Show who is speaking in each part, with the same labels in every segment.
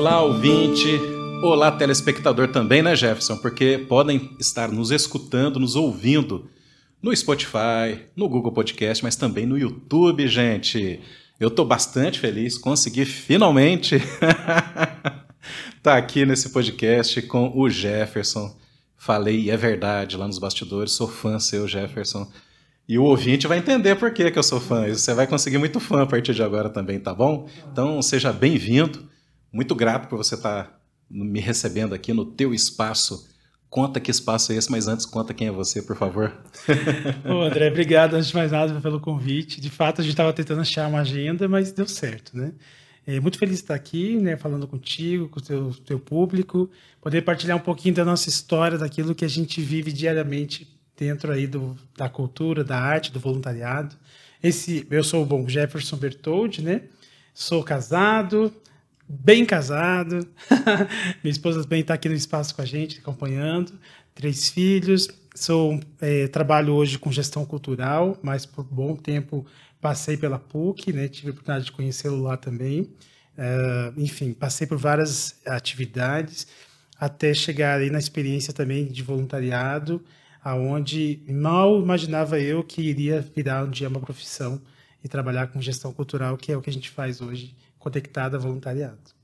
Speaker 1: Olá, ouvinte. Olá, telespectador também, né, Jefferson? Porque podem estar nos escutando, nos ouvindo no Spotify, no Google Podcast, mas também no YouTube, gente. Eu estou bastante feliz, consegui finalmente estar tá aqui nesse podcast com o Jefferson. Falei, e é verdade, lá nos bastidores, sou fã seu, Jefferson. E o ouvinte vai entender por que, que eu sou fã. Você vai conseguir muito fã a partir de agora também, tá bom? Então, seja bem-vindo. Muito grato por você estar tá me recebendo aqui no teu espaço. Conta que espaço é esse, mas antes conta quem é você, por favor.
Speaker 2: Ô, André, obrigado antes de mais nada pelo convite. De fato, a gente estava tentando achar uma agenda, mas deu certo, né? É, muito feliz de estar aqui, né, falando contigo, com o teu, teu público, poder partilhar um pouquinho da nossa história, daquilo que a gente vive diariamente dentro aí do, da cultura, da arte, do voluntariado. Esse, eu sou o bom Jefferson Bertoldi, né? Sou casado, bem casado. Minha esposa também está aqui no espaço com a gente, acompanhando. Três filhos. Sou é, trabalho hoje com gestão cultural, mas por bom tempo passei pela PUC, né? Tive a oportunidade de conhecê-lo lá também. Uh, enfim, passei por várias atividades até chegar aí na experiência também de voluntariado, aonde mal imaginava eu que iria virar um dia uma profissão e trabalhar com gestão cultural, que é o que a gente faz hoje conectada a voluntariado.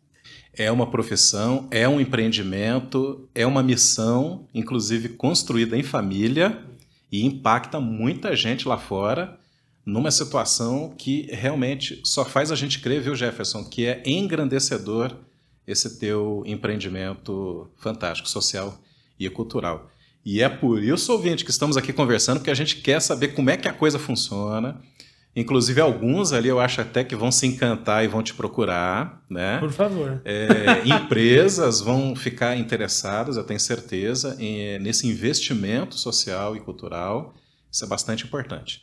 Speaker 1: É uma profissão, é um empreendimento, é uma missão, inclusive construída em família e impacta muita gente lá fora numa situação que realmente só faz a gente crer, viu, Jefferson, que é engrandecedor esse teu empreendimento fantástico, social e cultural. E é por isso, ouvinte, que estamos aqui conversando, porque a gente quer saber como é que a coisa funciona, Inclusive, alguns ali eu acho até que vão se encantar e vão te procurar, né?
Speaker 2: Por favor.
Speaker 1: É, empresas vão ficar interessadas, eu tenho certeza, em, nesse investimento social e cultural. Isso é bastante importante.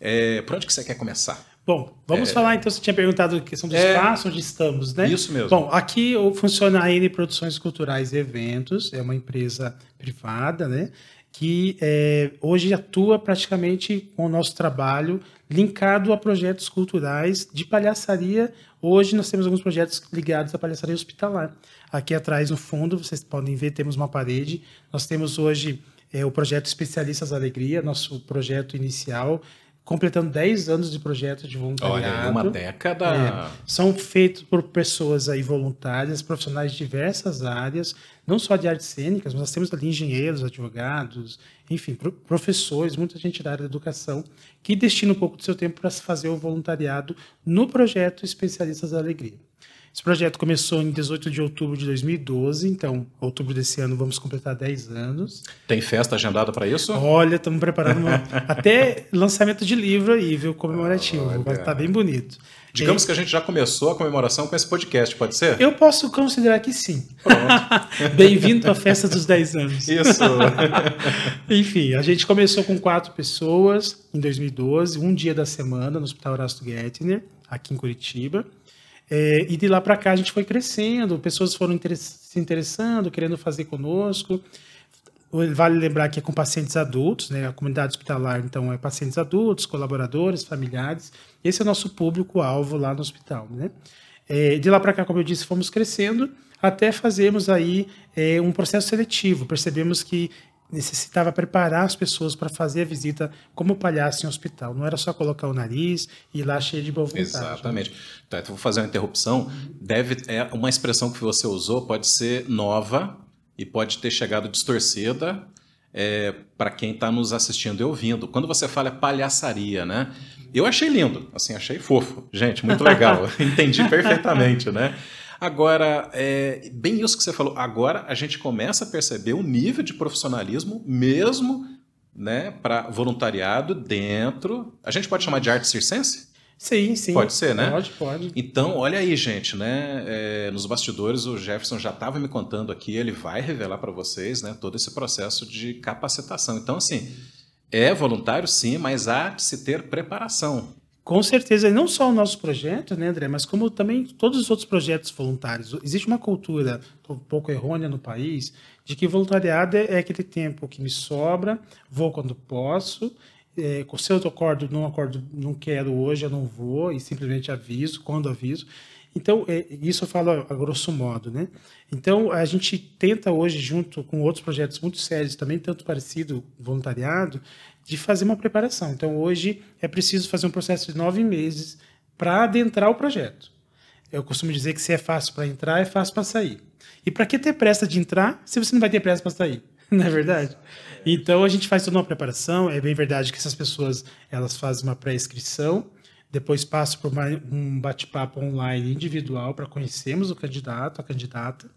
Speaker 1: É, por onde que você quer começar?
Speaker 2: Bom, vamos é, falar então, você tinha perguntado a questão do é, espaço onde estamos, né?
Speaker 1: Isso mesmo.
Speaker 2: Bom, aqui funciona a N Produções Culturais e Eventos, é uma empresa privada, né? Que é, hoje atua praticamente com o nosso trabalho linkado a projetos culturais de palhaçaria. Hoje nós temos alguns projetos ligados à palhaçaria hospitalar. Aqui atrás, no fundo, vocês podem ver, temos uma parede. Nós temos hoje é, o projeto Especialistas da Alegria, nosso projeto inicial, completando 10 anos de projeto de voluntariado.
Speaker 1: Olha, uma década. É,
Speaker 2: são feitos por pessoas aí voluntárias, profissionais de diversas áreas, não só de artes cênicas, mas nós temos ali engenheiros, advogados, enfim, professores, muita gente da área da educação, que destina um pouco do seu tempo para fazer o voluntariado no projeto Especialistas da Alegria. Esse projeto começou em 18 de outubro de 2012, então, outubro desse ano, vamos completar 10 anos.
Speaker 1: Tem festa agendada para isso?
Speaker 2: Olha, estamos preparando uma... até lançamento de livro aí, viu, comemorativo, vai estar tá bem bonito.
Speaker 1: Digamos e... que a gente já começou a comemoração com esse podcast, pode ser?
Speaker 2: Eu posso considerar que sim. Bem-vindo à festa dos 10 anos.
Speaker 1: Isso.
Speaker 2: Enfim, a gente começou com quatro pessoas em 2012, um dia da semana no Hospital Horácio Gettner, aqui em Curitiba. É, e de lá para cá a gente foi crescendo, pessoas foram se interessando, querendo fazer conosco. Vale lembrar que é com pacientes adultos, né? A comunidade hospitalar, então, é pacientes adultos, colaboradores, familiares. Esse é o nosso público-alvo lá no hospital, né? É, de lá para cá, como eu disse, fomos crescendo até fazermos aí é, um processo seletivo. Percebemos que necessitava preparar as pessoas para fazer a visita como palhaço em hospital. Não era só colocar o nariz e ir lá cheio de boa vontade.
Speaker 1: Exatamente. Né? Então, vou fazer uma interrupção. Deve é uma expressão que você usou pode ser nova e pode ter chegado distorcida é, para quem está nos assistindo e ouvindo. Quando você fala palhaçaria, né? Eu achei lindo, assim, achei fofo. Gente, muito legal. Entendi perfeitamente, né? Agora, é bem isso que você falou. Agora a gente começa a perceber o nível de profissionalismo mesmo né, para voluntariado dentro. A gente pode chamar de arte circense?
Speaker 2: Sim, sim.
Speaker 1: Pode ser, né?
Speaker 2: Pode, pode.
Speaker 1: Então, olha aí, gente, né? É, nos bastidores, o Jefferson já estava me contando aqui, ele vai revelar para vocês né, todo esse processo de capacitação. Então, assim, é voluntário, sim, mas há de se ter preparação.
Speaker 2: Com certeza, e não só o nosso projeto, né, André, mas como também todos os outros projetos voluntários. Existe uma cultura um pouco errônea no país de que voluntariado é aquele tempo que me sobra, vou quando posso, é, se eu acordo, não acordo, não quero hoje, eu não vou, e simplesmente aviso, quando aviso. Então, é, isso eu falo a, grosso modo, né? Então, a gente tenta hoje, junto com outros projetos muito sérios, também tanto parecido, voluntariado, de fazer uma preparação. Então, hoje é preciso fazer um processo de nove meses para adentrar o projeto. Eu costumo dizer que se é fácil para entrar, é fácil para sair. E para que ter pressa de entrar se você não vai ter pressa para sair? Não é verdade? Então a gente faz toda uma preparação. É bem verdade que essas pessoas elas fazem uma pré-inscrição, depois passam por um bate-papo online individual para conhecermos o candidato, a candidata.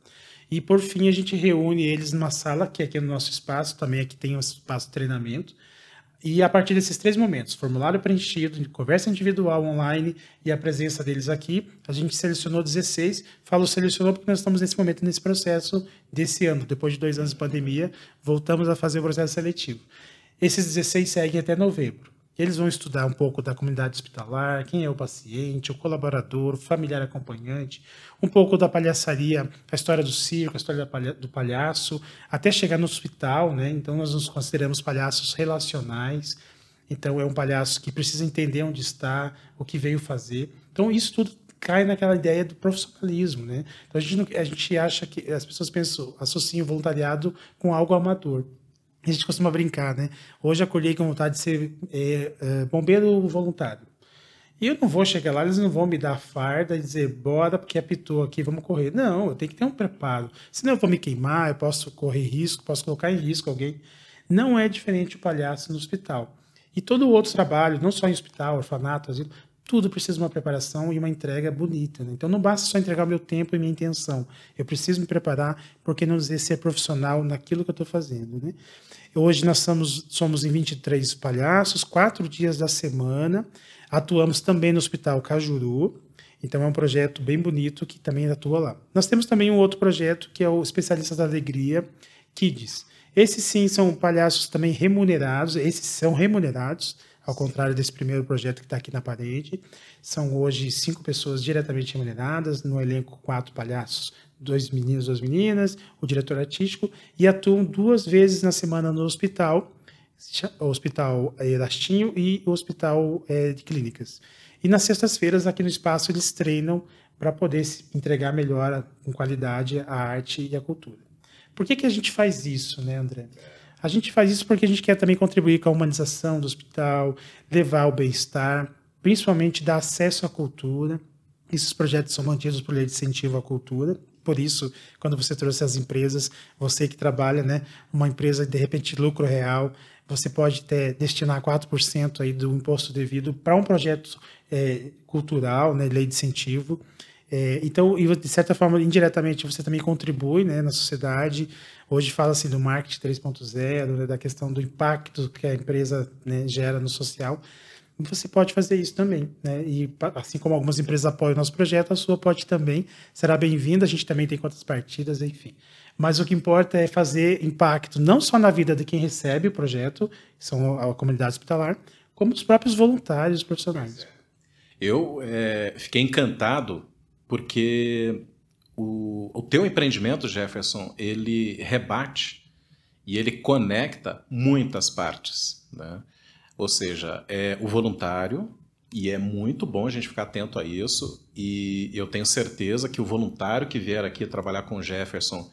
Speaker 2: E por fim a gente reúne eles numa sala que é aqui no nosso espaço, também aqui tem um espaço de treinamento, e a partir desses três momentos, formulário preenchido, conversa individual online e a presença deles aqui, a gente selecionou 16. Falo selecionou porque nós estamos nesse momento, nesse processo desse ano. Depois de dois anos de pandemia, voltamos a fazer o processo seletivo. Esses 16 seguem até novembro. Eles vão estudar um pouco da comunidade hospitalar, quem é o paciente, o colaborador, o familiar acompanhante, um pouco da palhaçaria, a história do circo, a história do palhaço, até chegar no hospital, né? Então nós nos consideramos palhaços relacionais. Então é um palhaço que precisa entender onde está, o que veio fazer. Então isso tudo cai naquela ideia do profissionalismo, né? Então a gente, a gente acha que as pessoas pensam, associam o voluntariado com algo amador a gente costuma brincar, né? Hoje acordei com vontade de ser é, é, bombeiro voluntário. E eu não vou chegar lá, eles não vão me dar farda e dizer, bora, porque apitou aqui, vamos correr. Não, eu tenho que ter um preparo. Senão eu vou me queimar, eu posso correr risco, posso colocar em risco alguém. Não é diferente o palhaço no hospital. E todo o outro trabalho, não só em hospital, orfanato, asilo, tudo precisa de uma preparação e uma entrega bonita. Né? Então não basta só entregar o meu tempo e minha intenção. Eu preciso me preparar, porque não dizer ser profissional naquilo que eu estou fazendo. Né? Hoje nós somos, somos em 23 palhaços, quatro dias da semana. Atuamos também no Hospital Cajuru. Então é um projeto bem bonito que também atua lá. Nós temos também um outro projeto que é o Especialistas da Alegria Kids. Esses sim são palhaços também remunerados, esses são remunerados ao contrário desse primeiro projeto que está aqui na parede. São hoje cinco pessoas diretamente remuneradas, no elenco quatro palhaços, dois meninos, duas meninas, o diretor artístico, e atuam duas vezes na semana no hospital, o Hospital Erastinho e o Hospital é, de Clínicas. E nas sextas-feiras, aqui no espaço, eles treinam para poder entregar melhor, com qualidade, a arte e a cultura. Por que, que a gente faz isso, né, André? A gente faz isso porque a gente quer também contribuir com a humanização do hospital, levar o bem-estar, principalmente dar acesso à cultura. Esses projetos são mantidos por lei de incentivo à cultura. Por isso, quando você trouxe as empresas, você que trabalha, né, uma empresa de repente lucro real, você pode ter, destinar 4% aí do imposto devido para um projeto é, cultural, né, lei de incentivo. É, então, de certa forma, indiretamente, você também contribui né, na sociedade. Hoje fala-se do marketing 3.0, né, da questão do impacto que a empresa né, gera no social. Você pode fazer isso também. Né? E assim como algumas empresas apoiam o nosso projeto, a sua pode também. Será bem-vinda. A gente também tem contas partidas, enfim. Mas o que importa é fazer impacto não só na vida de quem recebe o projeto, que são a comunidade hospitalar, como os próprios voluntários profissionais.
Speaker 1: Eu é, fiquei encantado porque o, o teu empreendimento, Jefferson, ele rebate e ele conecta muitas partes, né? Ou seja, é o voluntário, e é muito bom a gente ficar atento a isso. E eu tenho certeza que o voluntário que vier aqui trabalhar com o Jefferson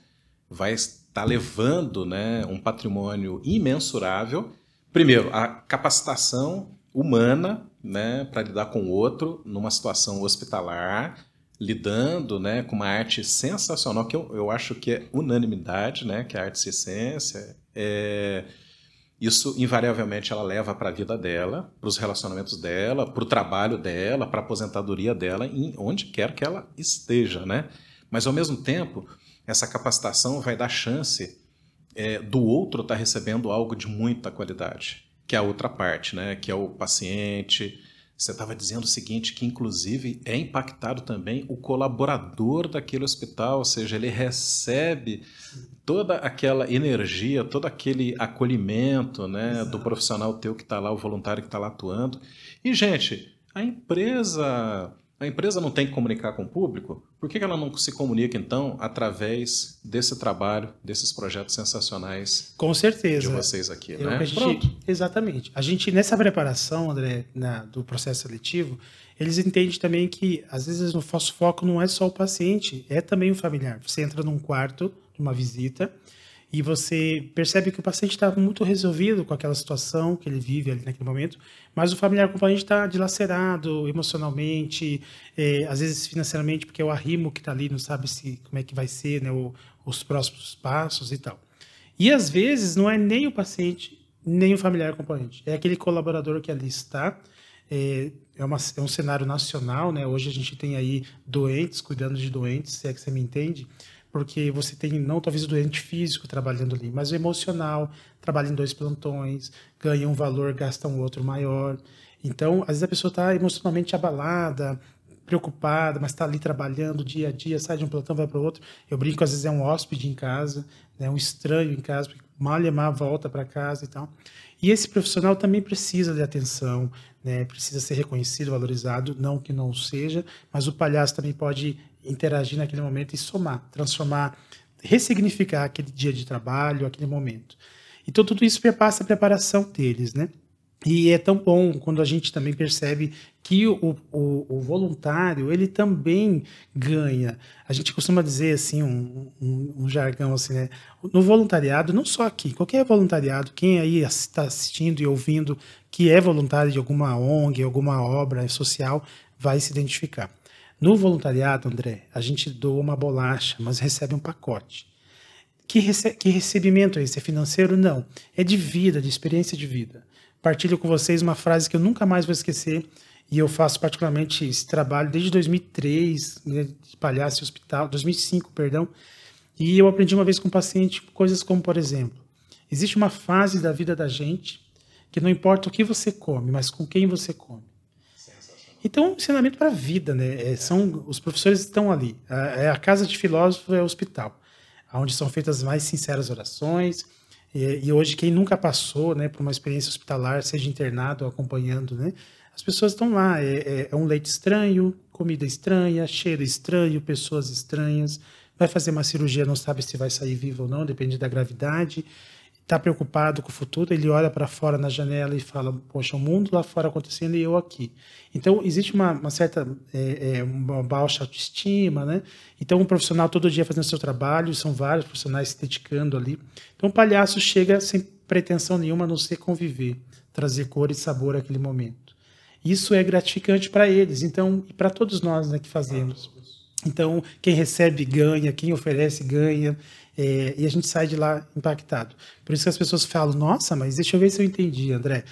Speaker 1: vai estar levando né, um patrimônio imensurável. Primeiro, a capacitação humana né, para lidar com o outro numa situação hospitalar lidando né, com uma arte sensacional, que eu, eu acho que é unanimidade, né, que é a arte ciência. É, isso, invariavelmente, ela leva para a vida dela, para os relacionamentos dela, para o trabalho dela, para a aposentadoria dela, em onde quer que ela esteja. Né? Mas, ao mesmo tempo, essa capacitação vai dar chance é, do outro estar tá recebendo algo de muita qualidade, que é a outra parte, né? que é o paciente, você estava dizendo o seguinte, que inclusive é impactado também o colaborador daquele hospital, ou seja, ele recebe toda aquela energia, todo aquele acolhimento né, do profissional teu que está lá, o voluntário que está lá atuando. E, gente, a empresa A empresa não tem que comunicar com o público? Por que ela não se comunica, então, através desse trabalho, desses projetos sensacionais
Speaker 2: com certeza.
Speaker 1: de vocês aqui?
Speaker 2: É
Speaker 1: né?
Speaker 2: a gente, Pronto. Exatamente. A gente, nessa preparação, André, na, do processo seletivo, eles entendem também que, às vezes, o nosso foco não é só o paciente, é também o familiar. Você entra num quarto, numa visita, e você percebe que o paciente está muito resolvido com aquela situação que ele vive ali naquele momento, mas o familiar acompanhante está dilacerado emocionalmente, é, às vezes financeiramente, porque é o arrimo que está ali, não sabe se como é que vai ser né, o, os próximos passos e tal. E às vezes não é nem o paciente, nem o familiar acompanhante, é aquele colaborador que ali está. É, é, uma, é um cenário nacional, né? Hoje a gente tem aí doentes, cuidando de doentes, se é que você me entende porque você tem não talvez o doente físico trabalhando ali, mas o emocional trabalha em dois plantões, ganha um valor, gasta um outro maior. Então, às vezes a pessoa está emocionalmente abalada, preocupada, mas está ali trabalhando dia a dia, sai de um plantão, vai para o outro. Eu brinco, às vezes é um hóspede em casa, né, um estranho em casa, porque mal e mal volta para casa e tal. E esse profissional também precisa de atenção, né, precisa ser reconhecido, valorizado, não que não seja, mas o palhaço também pode interagir naquele momento e somar, transformar, ressignificar aquele dia de trabalho, aquele momento. Então tudo isso perpassa a preparação deles, né? E é tão bom quando a gente também percebe que o, o, o, voluntário ele também ganha. A gente costuma dizer assim um, um, um, jargão assim, né? No voluntariado, não só aqui, qualquer voluntariado, quem aí está assistindo e ouvindo que é voluntário de alguma ONG, alguma obra social, vai se identificar. No voluntariado, André, a gente doa uma bolacha, mas recebe um pacote. Que, rece que recebimento é esse? É financeiro? Não. É de vida, de experiência de vida. Partilho com vocês uma frase que eu nunca mais vou esquecer, e eu faço particularmente esse trabalho desde 2003, né, de palhaço hospital, 2005, perdão, e eu aprendi uma vez com um paciente coisas como, por exemplo, existe uma fase da vida da gente que não importa o que você come, mas com quem você come. Então, um ensinamento para a vida, né? É, são, os professores estão ali. É a casa de filósofo é o hospital, onde são feitas as mais sinceras orações. E, e, hoje, quem nunca passou né, por uma experiência hospitalar, seja internado ou acompanhando, né? As pessoas estão lá. É, é, é um leite estranho, comida estranha, cheiro estranho, pessoas estranhas. Vai fazer uma cirurgia, não sabe se vai sair vivo ou não, depende da gravidade está preocupado com o futuro, ele olha para fora na janela e fala: Poxa, o mundo lá fora acontecendo e eu aqui. Então, existe uma, uma certa é, é, uma baixa autoestima, né? Então, um profissional todo dia fazendo seu trabalho, são vários profissionais se dedicando ali. Então, o palhaço chega sem pretensão nenhuma a não ser conviver, trazer cor e sabor àquele momento. Isso é gratificante para eles, então, e para todos nós né, que fazemos. Então, quem recebe ganha, quem oferece ganha. É, e a gente sai de lá impactado. Por isso que as pessoas falam: Nossa, mas deixa eu ver se eu entendi, André.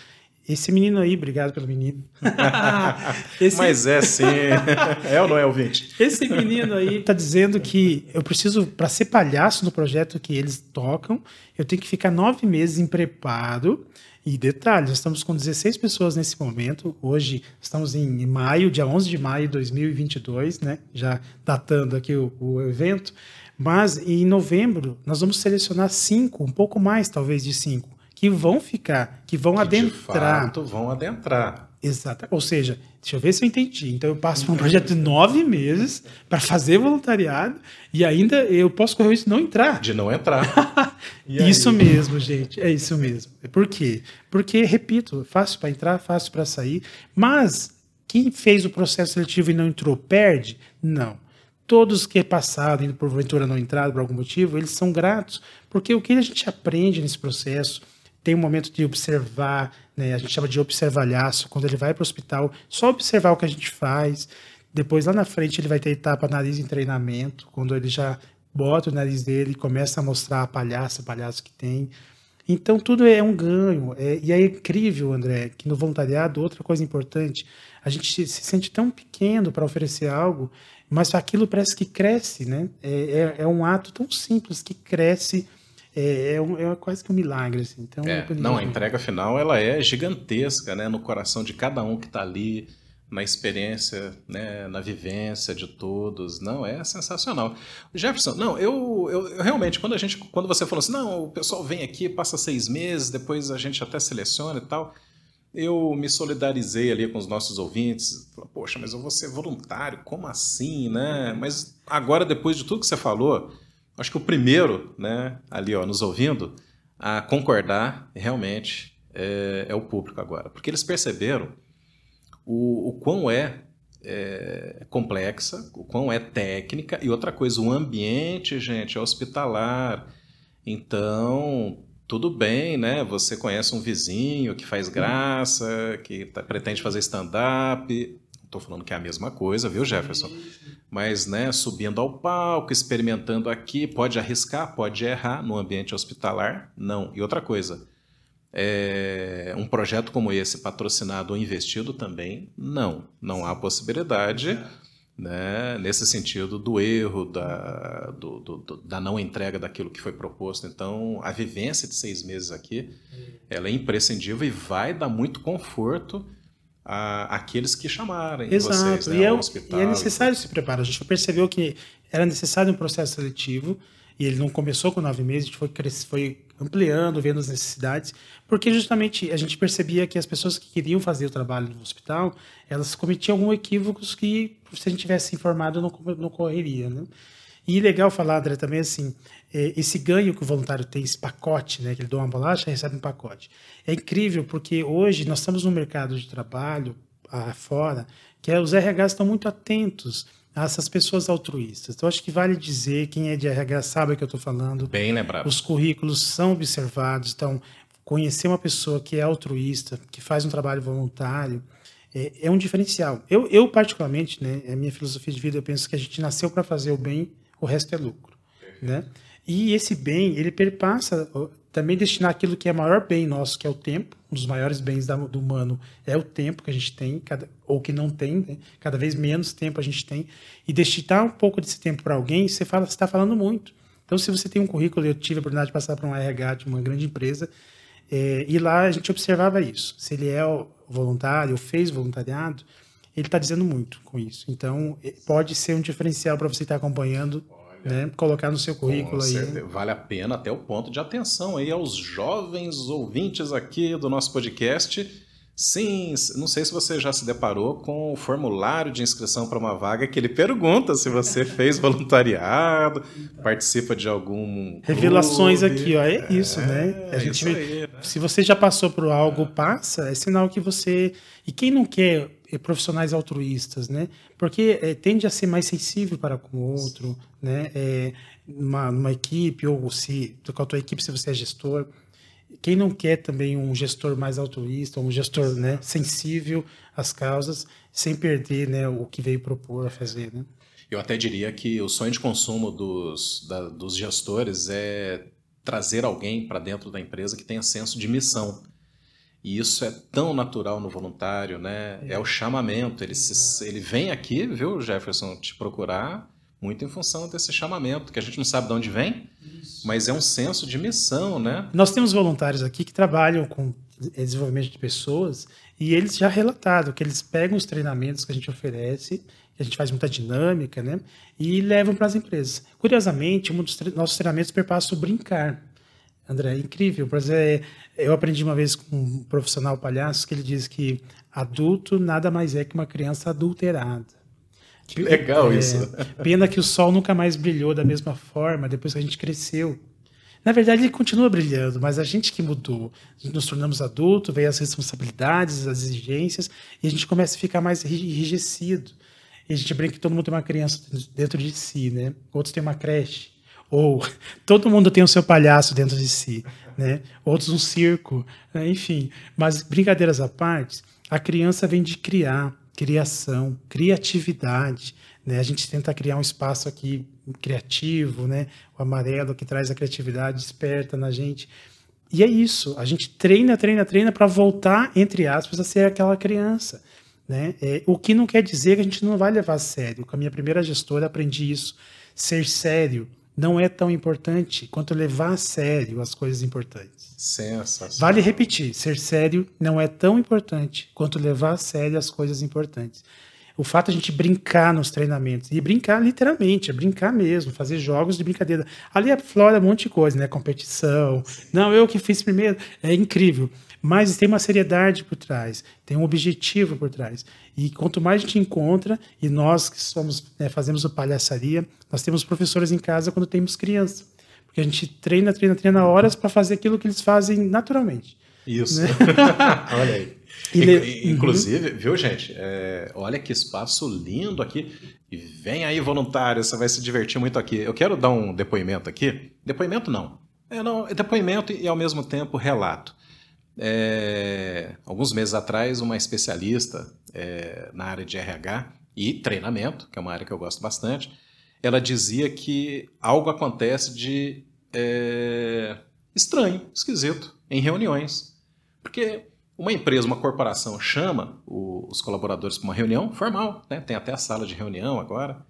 Speaker 2: Esse menino aí, obrigado pelo menino.
Speaker 1: Esse... Mas é sim. é ou não é, ouvinte?
Speaker 2: Esse menino aí está dizendo que eu preciso, para ser palhaço no projeto que eles tocam, eu tenho que ficar nove meses em preparo. E detalhe, nós estamos com 16 pessoas nesse momento. Hoje estamos em maio, dia 11 de maio de 2022, né? já datando aqui o, o evento. Mas em novembro nós vamos selecionar cinco, um pouco mais talvez de cinco, que vão ficar, que vão que adentrar.
Speaker 1: De fato, vão adentrar.
Speaker 2: Exato. Ou seja, deixa eu ver se eu entendi. Então eu passo por um projeto de nove meses para fazer voluntariado e ainda eu posso correr isso não entrar.
Speaker 1: De não entrar.
Speaker 2: isso mesmo, gente. É isso mesmo. Por quê? Porque, repito, fácil para entrar, fácil para sair. Mas quem fez o processo seletivo e não entrou, perde? Não todos que passaram e porventura não entraram por algum motivo, eles são gratos, porque o que a gente aprende nesse processo tem um momento de observar, né, a gente chama de observalhaço, quando ele vai para o hospital, só observar o que a gente faz, depois lá na frente ele vai ter etapa nariz em treinamento, quando ele já bota o nariz dele e começa a mostrar a palhaça, palhaço que tem. Então tudo é um ganho. É, e é incrível, André, que no voluntariado, outra coisa importante, a gente se sente tão pequeno para oferecer algo mas aquilo parece que cresce, né? É, é, é um ato tão simples que cresce, é, é, um, é quase que um milagre. Assim. Então,
Speaker 1: é, não, a entrega final ela é gigantesca, né? No coração de cada um que está ali, na experiência, né? na vivência de todos. Não, é sensacional. Jefferson, não, eu, eu, eu, realmente, quando a gente, quando você falou assim, não, o pessoal vem aqui, passa seis meses, depois a gente até seleciona e tal. eu me solidarizei ali com os nossos ouvintes. Poxa, mas eu vou ser voluntário, como assim, né? Mas agora, depois de tudo que você falou, acho que o primeiro, né, ali ó, nos ouvindo, a concordar realmente é, é o público agora. Porque eles perceberam o, o quão é, é, complexa, o quão é técnica, e outra coisa, o ambiente, gente, é hospitalar. Então, tudo bem, né? Você conhece um vizinho que faz graça, que tá, pretende fazer stand-up. Estou falando que é a mesma coisa, viu, Jefferson? Mas, né, subindo ao palco, experimentando aqui, pode arriscar, pode errar no ambiente hospitalar? Não. E outra coisa, é, um projeto como esse, patrocinado ou investido também? Não. Não há possibilidade. É né, nesse sentido do erro, da, do, do, da não entrega daquilo que foi proposto. Então, a vivência de seis meses aqui, ela é imprescindível e vai dar muito conforto a, àqueles que chamarem
Speaker 2: Exato.
Speaker 1: vocês né,
Speaker 2: e, é,
Speaker 1: hospital.
Speaker 2: e é necessário se preparar. A gente percebeu que era necessário um processo seletivo e ele não começou com nove meses, a gente foi, foi ampliando, vendo as necessidades, porque justamente a gente percebia que as pessoas que queriam fazer o trabalho no hospital, elas cometiam alguns equívocos que, se a gente tivesse informado, não, não correria, né? E legal falar, André, também assim, é, esse ganho que o voluntário tem, esse pacote, né, que ele doa uma bolacha, recebe um pacote. É incrível porque hoje nós estamos num mercado de trabalho fora que é, os RHs estão muito atentos essas pessoas altruístas. Então, acho que vale dizer, quem é de RH sabe o que eu estou falando.
Speaker 1: Bem lembrado.
Speaker 2: Os currículos são observados, então, conhecer uma pessoa que é altruísta, que faz um trabalho voluntário, é, é um diferencial. Eu, eu, particularmente, né, é a minha filosofia de vida, eu penso que a gente nasceu para fazer o bem, o resto é lucro. Né? E esse bem, ele perpassa também destinar aquilo que é maior bem nosso, que é o tempo. Um dos maiores bens da, do humano é o tempo que a gente tem, cada, ou que não tem, né? cada vez menos tempo a gente tem. E destinar um pouco desse tempo para alguém, você está falando muito. Então, se você tem um currículo, eu tive a oportunidade de passar para um RH de uma grande empresa, é, e lá a gente observava isso. Se ele é voluntário, ou fez voluntariado, ele está dizendo muito com isso. Então, é, pode ser um diferencial para você estar tá acompanhando né? Colocar no seu currículo aí.
Speaker 1: Vale a pena até o ponto de atenção aí aos jovens ouvintes aqui do nosso podcast. Sim, não sei se você já se deparou com o formulário de inscrição para uma vaga que ele pergunta se você fez voluntariado, participa de algum.
Speaker 2: Revelações clube. aqui, ó, é isso, né? é, né? A gente, aí, né? Se você já passou por algo, passa, é sinal que você. E quem não quer profissionais altruístas, né? Porque é, tende a ser mais sensível para com o outro, né? É, numa equipe ou se com a tua equipe se você é gestor, quem não quer também um gestor mais altruísta, um gestor né, sensível às causas, sem perder né, o que veio propor a fazer, né?
Speaker 1: Eu até diria que o sonho de consumo dos, da, dos gestores é trazer alguém para dentro da empresa que tenha senso de missão. E isso é tão natural no voluntário, né? É, é o chamamento. Ele, se, ele vem aqui, viu, Jefferson, te procurar muito em função desse chamamento, que a gente não sabe de onde vem, isso. mas é um senso de missão, né?
Speaker 2: Nós temos voluntários aqui que trabalham com desenvolvimento de pessoas e eles já relataram que eles pegam os treinamentos que a gente oferece, que a gente faz muita dinâmica, né? E levam para as empresas. Curiosamente, um dos nossos treinamentos perpassa o brincar. André, é incrível. Por exemplo, eu aprendi uma vez com um profissional palhaço que ele diz que adulto nada mais é que uma criança adulterada.
Speaker 1: Que legal é, isso.
Speaker 2: Pena que o sol nunca mais brilhou da mesma forma depois que a gente cresceu. Na verdade, ele continua brilhando, mas a gente que mudou. Nos tornamos adultos, veio as responsabilidades, as exigências, e a gente começa a ficar mais enrijecido. E a gente brinca que todo mundo tem uma criança dentro de si, né? Outros têm uma creche. Ou todo mundo tem o seu palhaço dentro de si, né? Outros um circo, né? enfim. Mas brincadeiras à parte, a criança vem de criar, criação, criatividade, né? A gente tenta criar um espaço aqui criativo, né? O amarelo que traz a criatividade, desperta na gente. E é isso, a gente treina, treina, treina para voltar, entre aspas, a ser aquela criança. Né? É, o que não quer dizer que a gente não vai levar a sério. Com a minha primeira gestora, aprendi isso. Ser sério não é tão importante quanto levar a sério as coisas importantes.
Speaker 1: Sensacional.
Speaker 2: Vale repetir, ser sério não é tão importante quanto levar a sério as coisas importantes. o fato de a gente brincar nos treinamentos, e brincar literalmente, é brincar mesmo, fazer jogos de brincadeira. Ali aflora um monte de coisa, né? Competição. Não, eu que fiz primeiro. É incrível. Mas tem uma seriedade por trás, tem um objetivo por trás. E quanto mais a gente encontra, e nós que somos, né, fazemos o palhaçaria, nós temos professores em casa quando temos criança. Porque a gente treina, treina, treina horas para fazer aquilo que eles fazem naturalmente.
Speaker 1: Isso. Né? olha aí. Inclusive, uhum. viu, gente? É, olha que espaço lindo aqui. E vem aí, voluntário, você vai se divertir muito aqui. Eu quero dar um depoimento aqui. Depoimento não. É, não, é depoimento e ao mesmo tempo relato. É, alguns meses atrás, uma especialista é, na área de RH e treinamento, que é uma área que eu gosto bastante, ela dizia que algo acontece de é, estranho, esquisito, em reuniões. Porque uma empresa, uma corporação chama o, os colaboradores para uma reunião formal, né? tem até a sala de reunião agora.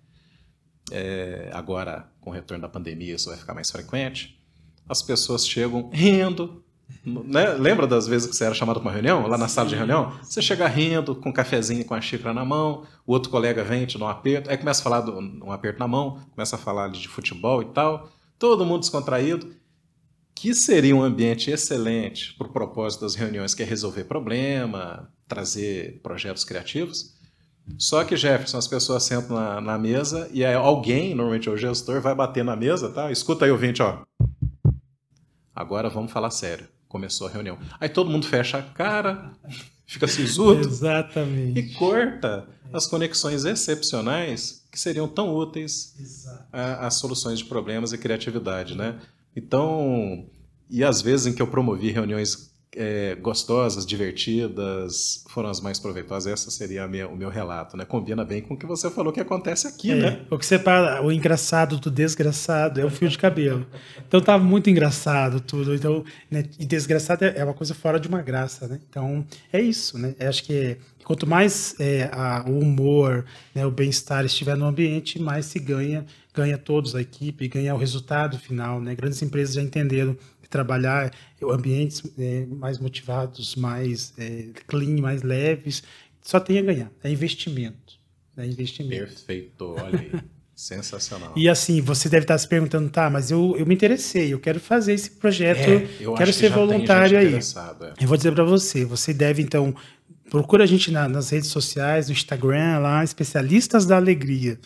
Speaker 1: É, agora, com o retorno da pandemia, isso vai ficar mais frequente. As pessoas chegam rindo, né? Lembra das vezes que você era chamado para uma reunião, lá na sala de reunião? Você chega rindo, com um cafezinho com a xícara na mão, o outro colega vem, te dá um aperto, aí começa a falar de um aperto na mão, começa a falar de futebol e tal, todo mundo descontraído, que seria um ambiente excelente para o propósito das reuniões, que é resolver problema, trazer projetos criativos. Só que, Jefferson, as pessoas sentam na, na mesa e alguém, normalmente é o gestor, vai bater na mesa, tá? Escuta aí, ouvinte, ó. Agora vamos falar sério começou a reunião. Aí todo mundo fecha a cara, fica sisudo.
Speaker 2: Exatamente.
Speaker 1: E corta as conexões excepcionais que seriam tão úteis às soluções de problemas e criatividade, né? Então, e às vezes em que eu promovi reuniões é, gostosas, divertidas, foram as mais proveitosas. Essa seria minha, o meu relato, né? Combina bem com o que você falou que acontece aqui,
Speaker 2: é,
Speaker 1: né?
Speaker 2: O que separa o engraçado do desgraçado é o fio de cabelo. Então tava muito engraçado tudo. Então, né, e desgraçado é, é uma coisa fora de uma graça, né? Então é isso, né? Eu acho que quanto mais é, a, o humor, né, o bem-estar estiver no ambiente, mais se ganha, ganha todos a equipe, ganha o resultado final, né? Grandes empresas já entenderam trabalhar ambientes é, mais motivados, mais é, clean, mais leves, só tem a ganhar. É investimento. É investimento.
Speaker 1: Perfeito, olha aí. Sensacional.
Speaker 2: E assim, você deve estar se perguntando, tá, mas eu, eu me interessei, eu quero fazer esse projeto, é, quero ser voluntário aí. É. Eu vou dizer para você, você deve então procura a gente na, nas redes sociais, no Instagram lá, especialistas da alegria.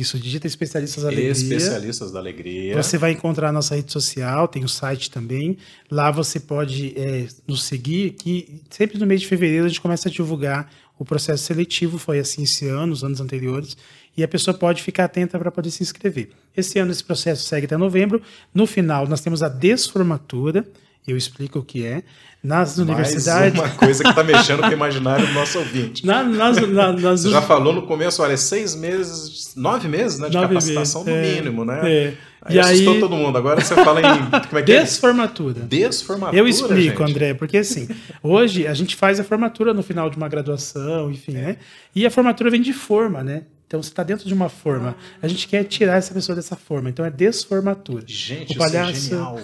Speaker 2: Isso, digita Especialistas da Alegria.
Speaker 1: Especialistas da Alegria.
Speaker 2: Você vai encontrar a nossa rede social, tem o site também. Lá você pode é, nos seguir, que sempre no mês de fevereiro a gente começa a divulgar o processo seletivo, foi assim esse ano, os anos anteriores, e a pessoa pode ficar atenta para poder se inscrever. Esse ano esse processo segue até novembro. No final, nós temos a desformatura, eu explico o que é. Nas Mais universidades.
Speaker 1: uma coisa que está mexendo com o imaginário do nosso ouvinte.
Speaker 2: Na, nas, na, nas...
Speaker 1: Você já falou no começo, olha, seis meses, nove meses né, de nove capacitação meses, no é, mínimo, né? É. Aí e assustou aí... todo mundo. Agora você fala em. Como é que
Speaker 2: é? Desformatura.
Speaker 1: É? Desformatura.
Speaker 2: Eu explico, gente. André, porque assim, hoje a gente faz a formatura no final de uma graduação, enfim, é. né? E a formatura vem de forma, né? Então você está dentro de uma forma. A gente quer tirar essa pessoa dessa forma. Então é desformatura.
Speaker 1: Gente, o palhaço... isso é genial.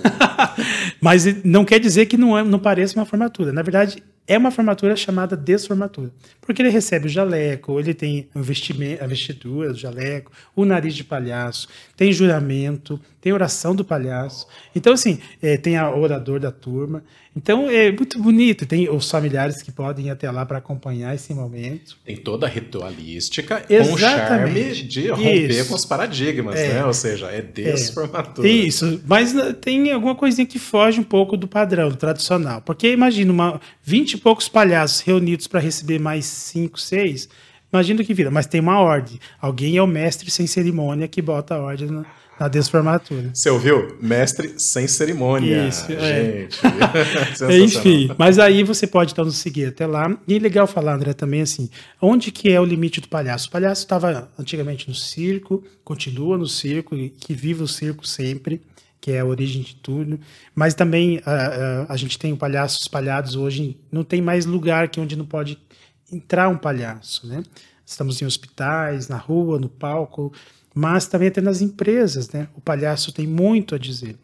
Speaker 2: Mas não quer dizer que não, é, não pareça uma formatura. Na verdade, é uma formatura chamada desformatura. Porque ele recebe o jaleco, ele tem a vestidura do jaleco, o nariz de palhaço, tem juramento, tem oração do palhaço. Então, assim, é, tem a orador da turma. Então é muito bonito. Tem os familiares que podem ir até lá para acompanhar esse momento.
Speaker 1: Tem toda a ritualística Exatamente. com charme de romper Isso. com os paradigmas, é. né? Ou seja, é desformatura.
Speaker 2: É. Isso, mas tem alguma coisinha que foge um pouco do padrão, do tradicional. Porque imagina uma 20 e poucos palhaços reunidos para receber mais 5, 6. Imagina o que vira, mas tem uma ordem. Alguém é o mestre sem cerimônia que bota a ordem na na desformatura.
Speaker 1: Você ouviu? Mestre sem cerimônia. Isso, é. gente.
Speaker 2: É. Enfim, mas aí você pode então nos seguir até lá. E legal falar, André, também assim, onde que é o limite do palhaço? O palhaço estava antigamente no circo, continua no circo, que vive o circo sempre, que é a origem de tudo. Mas também a, a, a gente tem o palhaço espalhados hoje, não tem mais lugar que onde não pode entrar um palhaço, né? Estamos em hospitais, na rua, no palco, mas também até nas empresas, né? O palhaço tem muito a dizer.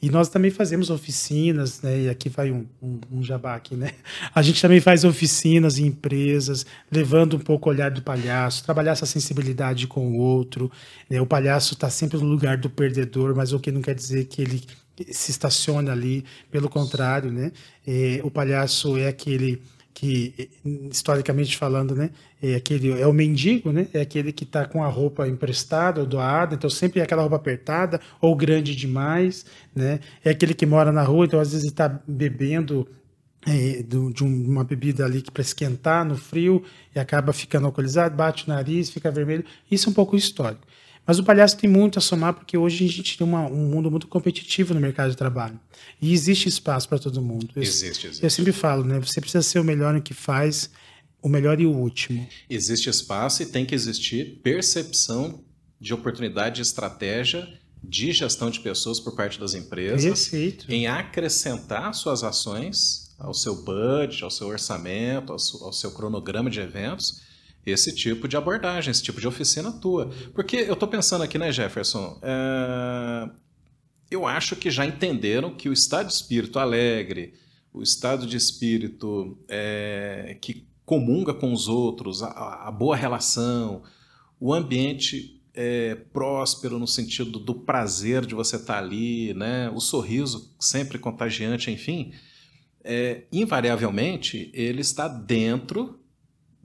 Speaker 2: E nós também fazemos oficinas, né? E aqui vai um, um, um jabá aqui, né? A gente também faz oficinas em empresas, levando um pouco o olhar do palhaço, trabalhar essa sensibilidade com o outro. Né? O palhaço está sempre no lugar do perdedor, mas o que não quer dizer que ele se estaciona ali. Pelo contrário, né? É, o palhaço é aquele que historicamente falando, né, é aquele é o mendigo, né, é aquele que está com a roupa emprestada ou doada, então sempre é aquela roupa apertada ou grande demais, né, é aquele que mora na rua, então às vezes está bebendo é, de uma bebida ali que para esquentar no frio e acaba ficando alcoolizado, bate o nariz, fica vermelho. Isso é um pouco histórico. Mas o palhaço tem muito a somar, porque hoje a gente tem uma, um mundo muito competitivo no mercado de trabalho. E existe espaço para todo mundo. Eu,
Speaker 1: existe, existe.
Speaker 2: Eu sempre falo, né? Você precisa ser o melhor no que faz, o melhor e o último.
Speaker 1: Existe espaço e tem que existir percepção de oportunidade de estratégia de gestão de pessoas por parte das empresas
Speaker 2: Perfeito.
Speaker 1: em acrescentar suas ações ao seu budget, ao seu orçamento, ao seu, ao seu cronograma de eventos esse tipo de abordagem, esse tipo de oficina tua. Porque eu estou pensando aqui, né, Jefferson? É... Eu acho que já entenderam que o estado de espírito alegre, o estado de espírito é... que comunga com os outros, a, a boa relação, o ambiente é, próspero no sentido do prazer de você estar tá ali, né? o sorriso sempre contagiante, enfim, é, invariavelmente ele está dentro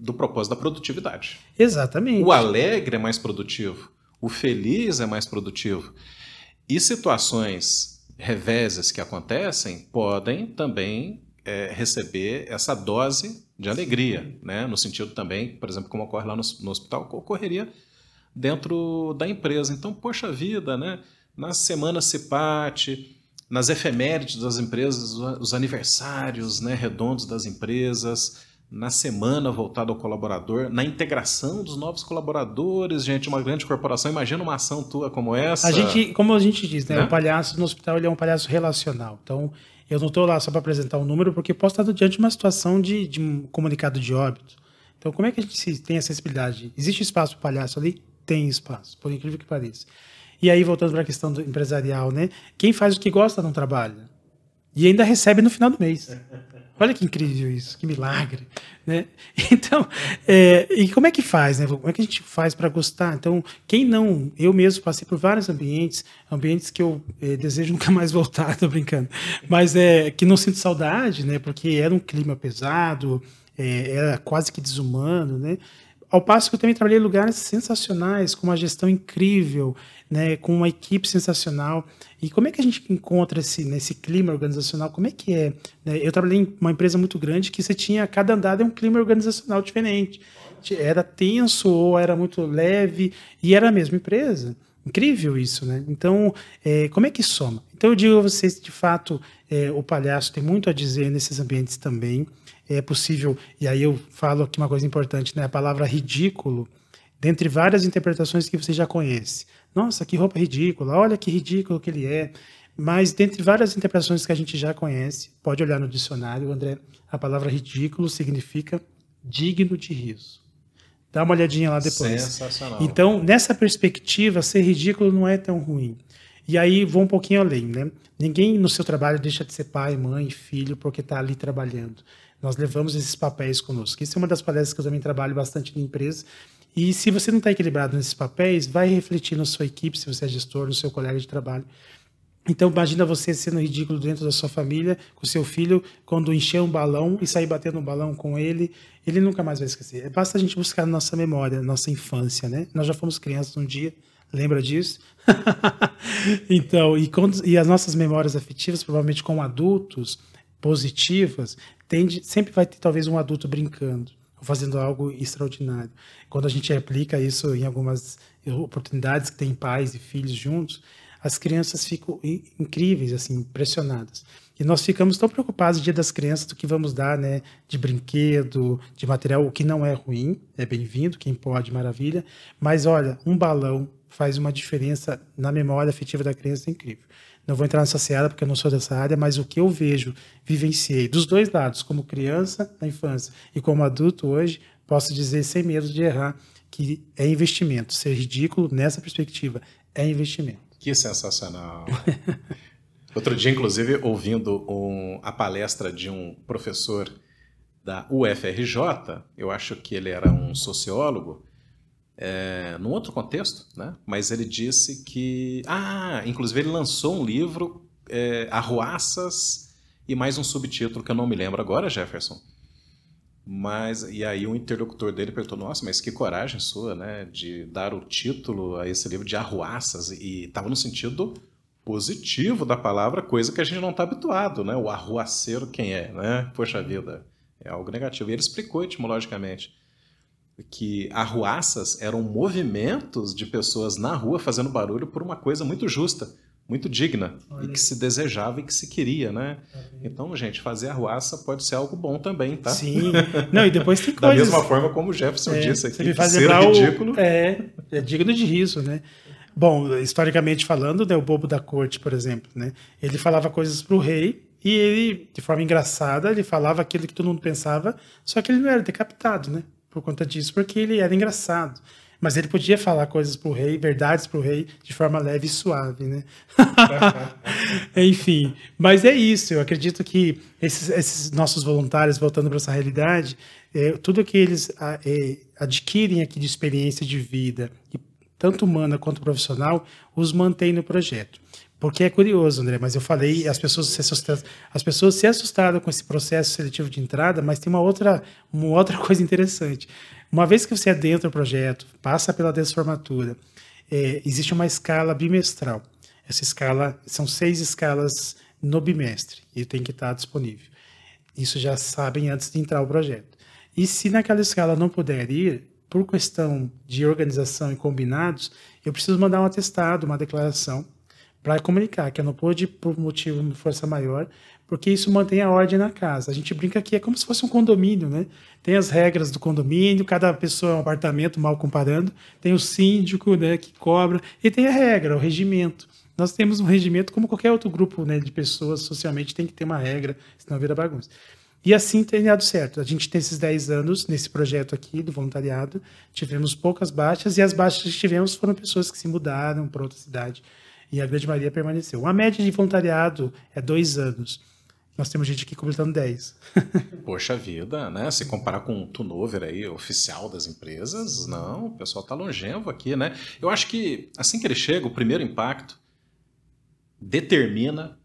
Speaker 1: do propósito da produtividade.
Speaker 2: Exatamente.
Speaker 1: O alegre é mais produtivo, o feliz é mais produtivo. E situações reveses que acontecem podem também é, receber essa dose de alegria, né? no sentido também, por exemplo, como ocorre lá no, no hospital, ocorreria dentro da empresa. Então, poxa vida, né? nas semanas CIPAT, nas efemérides das empresas, os aniversários né, redondos das empresas, na semana voltada ao colaborador, na integração dos novos colaboradores, gente, uma grande corporação. Imagina uma ação tua como essa.
Speaker 2: A gente, como a gente diz, né? né? O palhaço no hospital ele é um palhaço relacional. Então, eu não estou lá só para apresentar um número, porque posso estar diante de uma situação de, de um comunicado de óbito. Então, como é que a gente tem acessibilidade? Existe espaço para o palhaço ali? Tem espaço, por incrível que pareça. E aí, voltando para a questão do empresarial, né? Quem faz o que gosta não trabalha. E ainda recebe no final do mês. Olha que incrível isso, que milagre, né? Então, é, e como é que faz, né? Como é que a gente faz para gostar? Então, quem não, eu mesmo passei por vários ambientes, ambientes que eu é, desejo nunca mais voltar, tô brincando, mas é que não sinto saudade, né? Porque era um clima pesado, é, era quase que desumano, né? Ao passo que eu também trabalhei em lugares sensacionais, com uma gestão incrível, né, com uma equipe sensacional. E como é que a gente encontra esse nesse clima organizacional? Como é que é? Né? Eu trabalhei em uma empresa muito grande que você tinha cada andada é um clima organizacional diferente. Era tenso ou era muito leve e era a mesma empresa. Incrível isso, né? Então, é, como é que soma? Então, eu digo a vocês, de fato, é, o palhaço tem muito a dizer nesses ambientes também é possível, e aí eu falo aqui uma coisa importante, né? A palavra ridículo, dentre várias interpretações que você já conhece. Nossa, que roupa ridícula, olha que ridículo que ele é. Mas dentre várias interpretações que a gente já conhece, pode olhar no dicionário, André, a palavra ridículo significa digno de riso. Dá uma olhadinha lá depois.
Speaker 1: Sensacional.
Speaker 2: Então, nessa perspectiva, ser ridículo não é tão ruim. E aí vou um pouquinho além, né? Ninguém no seu trabalho deixa de ser pai, mãe, filho porque está ali trabalhando. Nós levamos esses papéis conosco. Isso é uma das palestras que eu também trabalho bastante em empresa. E se você não está equilibrado nesses papéis, vai refletir na sua equipe, se você é gestor, no seu colega de trabalho. Então, imagina você sendo ridículo dentro da sua família, com seu filho, quando encher um balão e sair batendo um balão com ele, ele nunca mais vai esquecer. Basta a gente buscar na nossa memória, nossa infância, né? Nós já fomos crianças um dia, lembra disso? então, e, quando, e as nossas memórias afetivas, provavelmente com adultos, positivas, tende, sempre vai ter talvez um adulto brincando, fazendo algo extraordinário. Quando a gente aplica isso em algumas oportunidades que tem pais e filhos juntos, as crianças ficam incríveis, assim, impressionadas. E nós ficamos tão preocupados no dia das crianças do que vamos dar, né, de brinquedo, de material, o que não é ruim, é bem-vindo, quem pode, maravilha. Mas olha, um balão faz uma diferença na memória afetiva da criança incrível. Não vou entrar nessa seara porque eu não sou dessa área, mas o que eu vejo, vivenciei dos dois lados, como criança na infância e como adulto hoje, posso dizer sem medo de errar que é investimento. Ser ridículo nessa perspectiva é investimento.
Speaker 1: Que sensacional. Outro dia, inclusive, ouvindo um, a palestra de um professor da UFRJ, eu acho que ele era um sociólogo, é, num outro contexto, né? mas ele disse que. Ah, inclusive ele lançou um livro, é, Arruaças, e mais um subtítulo que eu não me lembro agora, Jefferson. Mas, e aí o interlocutor dele perguntou, nossa, mas que coragem sua, né, de dar o título a esse livro de arruaças, e estava no sentido positivo da palavra, coisa que a gente não está habituado, né, o arruaceiro quem é, né, poxa vida, é algo negativo. E ele explicou etimologicamente que arruaças eram movimentos de pessoas na rua fazendo barulho por uma coisa muito justa, muito digna Olha. e que se desejava e que se queria, né? Então, gente, fazer arruaça pode ser algo bom também, tá?
Speaker 2: Sim. Não, e depois tem
Speaker 1: coisas... da mesma forma como o Jefferson é, disse aqui,
Speaker 2: fazer ser ridículo... O... É, é digno de riso, né? Bom, historicamente falando, né, o bobo da corte, por exemplo, né? Ele falava coisas para o rei e ele, de forma engraçada, ele falava aquilo que todo mundo pensava, só que ele não era decapitado, né? Por conta disso, porque ele era engraçado. Mas ele podia falar coisas para o rei, verdades para o rei, de forma leve e suave, né? Enfim, mas é isso. Eu acredito que esses, esses nossos voluntários, voltando para essa realidade, é, tudo que eles é, adquirem aqui de experiência de vida, tanto humana quanto profissional, os mantém no projeto. Porque é curioso, André, mas eu falei, as pessoas se assustaram, as pessoas se assustaram com esse processo seletivo de entrada, mas tem uma outra, uma outra coisa interessante. Uma vez que você adentra o projeto, passa pela desformatura, é, existe uma escala bimestral. Essa escala são seis escalas no bimestre e tem que estar disponível. Isso já sabem antes de entrar o projeto. E se naquela escala não puder ir, por questão de organização e combinados, eu preciso mandar um atestado, uma declaração para comunicar que eu não pude por motivo de força maior porque isso mantém a ordem na casa. A gente brinca que é como se fosse um condomínio, né? Tem as regras do condomínio, cada pessoa é um apartamento, mal comparando, tem o síndico, né, que cobra, e tem a regra, o regimento. Nós temos um regimento como qualquer outro grupo né, de pessoas, socialmente tem que ter uma regra, senão vira bagunça. E assim tem dado certo. A gente tem esses 10 anos nesse projeto aqui do voluntariado, tivemos poucas baixas, e as baixas que tivemos foram pessoas que se mudaram para outra cidade, e a grande maioria permaneceu. A média de voluntariado é dois anos. Nós temos gente aqui completando 10.
Speaker 1: Poxa vida, né? Se comparar com o turnover aí, oficial das empresas, não, o pessoal tá longevo aqui, né? Eu acho que assim que ele chega, o primeiro impacto determina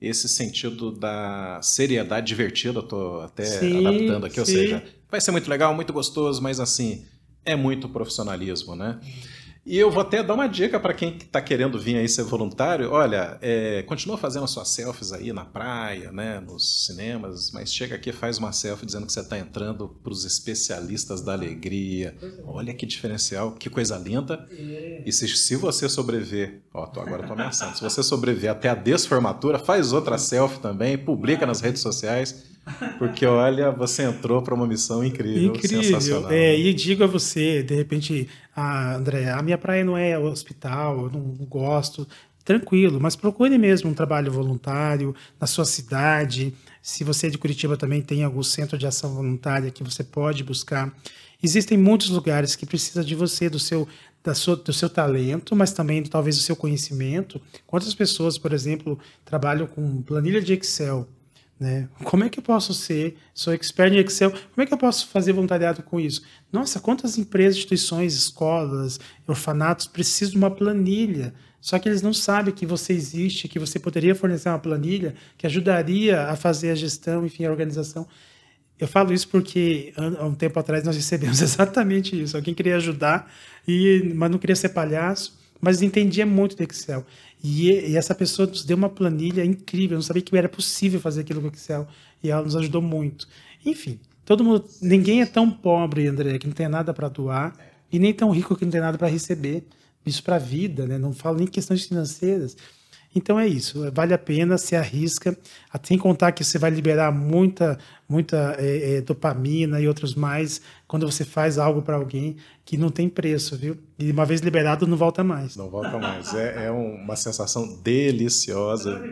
Speaker 1: esse sentido da seriedade divertida, eu tô até sim, adaptando aqui, sim. ou seja, vai ser muito legal, muito gostoso, mas assim, é muito profissionalismo, né? E eu vou até dar uma dica para quem está querendo vir aí ser voluntário. Olha, é, continua fazendo suas selfies aí na praia, né, nos cinemas, mas chega aqui faz uma selfie dizendo que você está entrando para os especialistas da alegria. Olha que diferencial, que coisa linda. E se, se você sobreviver, ó, tô, agora estou ameaçando, se você sobreviver até a desformatura, faz outra selfie também, publica nas redes sociais. Porque, olha, você entrou para uma missão incrível, incrível. sensacional.
Speaker 2: É, e digo a você, de repente, ah, André, a minha praia não é hospital, eu não gosto. Tranquilo, mas procure mesmo um trabalho voluntário na sua cidade. Se você é de Curitiba também tem algum centro de ação voluntária que você pode buscar. Existem muitos lugares que precisam de você, do seu, da sua, do seu talento, mas também talvez do seu conhecimento. Quantas pessoas, por exemplo, trabalham com planilha de Excel, né? Como é que eu posso ser, sou expert em Excel, como é que eu posso fazer voluntariado com isso? Nossa, quantas empresas, instituições, escolas, orfanatos precisam de uma planilha, só que eles não sabem que você existe, que você poderia fornecer uma planilha que ajudaria a fazer a gestão, enfim, a organização. Eu falo isso porque há um tempo atrás nós recebemos exatamente isso. Alguém queria ajudar, e, mas não queria ser palhaço, mas entendia muito do Excel. E, e, essa pessoa nos deu uma planilha incrível. Eu não sabia que era possível fazer aquilo com Excel. E ela nos ajudou muito. Enfim, todo mundo. Ninguém é tão pobre, André, que não tem nada para doar. E nem tão rico que não tem nada para receber. Isso para a vida, né? Não falo nem questões financeiras. Então é isso, vale a pena, se arrisca, sem contar que você vai liberar muita, muita é, é, dopamina e outros mais quando você faz algo para alguém que não tem preço, viu? E uma vez liberado não volta mais.
Speaker 1: Não volta mais. É, é uma sensação deliciosa.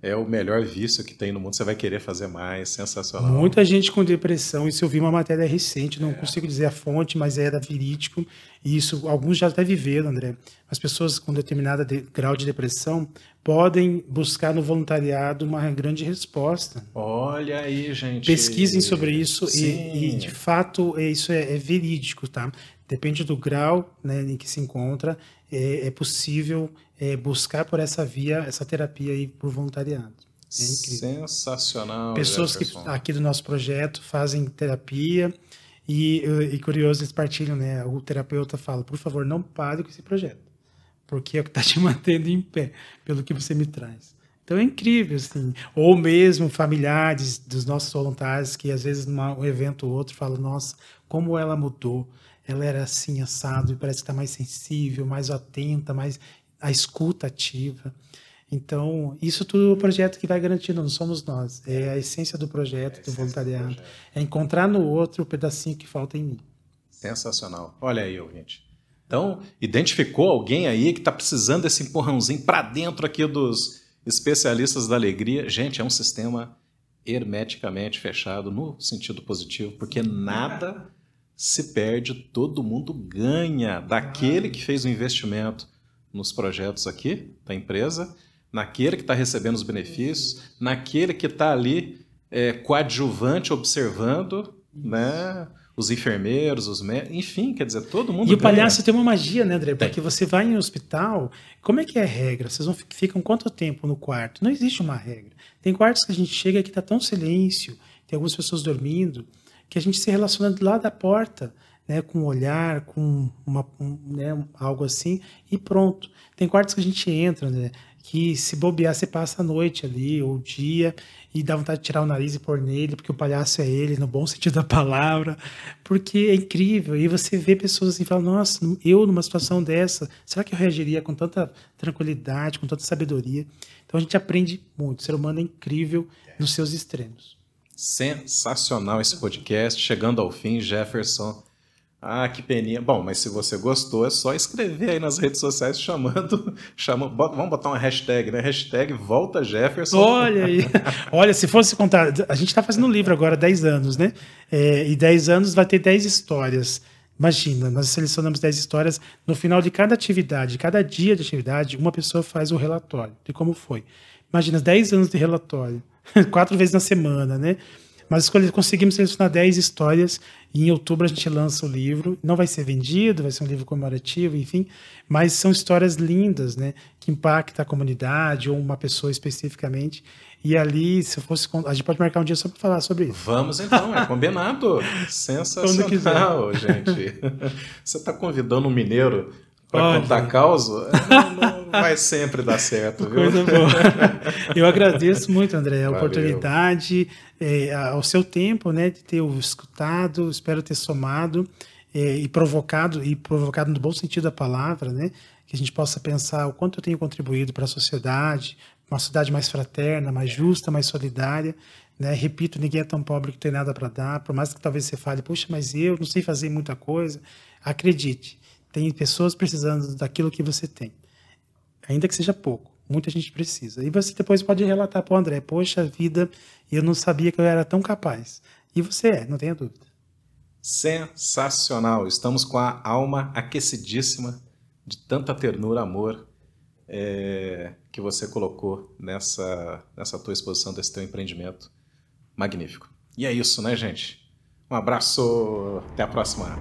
Speaker 1: É o melhor vício que tem no mundo. Você vai querer fazer mais, sensacional.
Speaker 2: Muita gente com depressão. Isso eu vi uma matéria recente, não é. consigo dizer a fonte, mas era verídico. e isso alguns já até viveram, André. As pessoas com determinado de, grau de depressão podem buscar no voluntariado uma grande resposta.
Speaker 1: Olha aí, gente.
Speaker 2: Pesquisem sobre isso e, e, de fato, é, isso é, é, verídico, tá? Depende do grau né, em que se encontra, é, é possível é, buscar por essa via, essa terapia aí por voluntariado. É
Speaker 1: Sensacional.
Speaker 2: Pessoas Jefferson. que aqui do nosso projeto fazem terapia e, e curioso, eles partilham, né? O terapeuta fala, por favor, não pare com esse projeto, porque é o que está te mantendo em pé, pelo que você me traz. Então é incrível, assim. Ou mesmo familiares dos nossos voluntários que às vezes num evento ou outro falam, nossa, como ela mudou. Ela era assim, assado, e parece que está mais sensível, mais atenta, mais a escuta ativa. Então, isso tudo é o projeto que vai garantindo, não somos nós. É a essência do projeto, é do voluntariado. Do projeto. É encontrar no outro o pedacinho que falta em mim.
Speaker 1: Sensacional. Olha aí, ouvinte. Então, identificou alguém aí que está precisando desse empurrãozinho para dentro aqui dos especialistas da alegria? Gente, é um sistema hermeticamente fechado no sentido positivo, porque nada se perde, todo mundo ganha daquele que fez o investimento nos projetos aqui da empresa naquele que está recebendo os benefícios, naquele que está ali é, coadjuvante observando, né? Os enfermeiros, os médicos, enfim, quer dizer, todo mundo.
Speaker 2: E ganha. o palhaço tem uma magia, né, André? Porque tem. você vai em um hospital, como é que é a regra? Vocês vão, ficam quanto tempo no quarto? Não existe uma regra. Tem quartos que a gente chega que está tão silêncio, tem algumas pessoas dormindo, que a gente se relaciona lado da porta. Né, com um olhar, com uma, um, né, algo assim, e pronto. Tem quartos que a gente entra, né, que se bobear, você passa a noite ali, ou o dia, e dá vontade de tirar o nariz e pôr nele, porque o palhaço é ele, no bom sentido da palavra, porque é incrível. E você vê pessoas assim, falam, nossa, eu numa situação dessa, será que eu reagiria com tanta tranquilidade, com tanta sabedoria? Então a gente aprende muito. O ser humano é incrível nos seus extremos.
Speaker 1: Sensacional esse podcast, chegando ao fim, Jefferson. Ah, que peninha. Bom, mas se você gostou, é só escrever aí nas redes sociais chamando. chamando vamos botar uma hashtag, né? Hashtag Volta Jefferson.
Speaker 2: Olha aí. Olha, se fosse contar. A gente está fazendo um livro agora, 10 anos, né? É, e 10 anos vai ter 10 histórias. Imagina, nós selecionamos 10 histórias. No final de cada atividade, cada dia de atividade, uma pessoa faz o um relatório de como foi. Imagina, 10 anos de relatório. Quatro vezes na semana, né? Mas conseguimos selecionar 10 histórias e em outubro a gente lança o livro. Não vai ser vendido, vai ser um livro comemorativo, enfim, mas são histórias lindas, né? Que impactam a comunidade ou uma pessoa especificamente. E ali, se eu fosse. A gente pode marcar um dia só para falar sobre isso.
Speaker 1: Vamos então, é combinado. Sensacional, gente. Você está convidando um mineiro para contar causa, não, não, vai sempre dar certo, viu?
Speaker 2: Coisa boa. Eu agradeço muito, André, a Valeu. oportunidade, é, ao seu tempo, né, de ter escutado, espero ter somado é, e provocado, e provocado no bom sentido da palavra, né, que a gente possa pensar o quanto eu tenho contribuído para a sociedade, uma sociedade mais fraterna, mais justa, mais solidária, né? Repito, ninguém é tão pobre que tem nada para dar, por mais que talvez você fale, puxa, mas eu não sei fazer muita coisa. Acredite, tem pessoas precisando daquilo que você tem. Ainda que seja pouco. Muita gente precisa. E você depois pode relatar para o André: Poxa vida, eu não sabia que eu era tão capaz. E você é, não tenha dúvida.
Speaker 1: Sensacional! Estamos com a alma aquecidíssima de tanta ternura, amor é, que você colocou nessa, nessa tua exposição, desse teu empreendimento. Magnífico. E é isso, né, gente? Um abraço, até a próxima.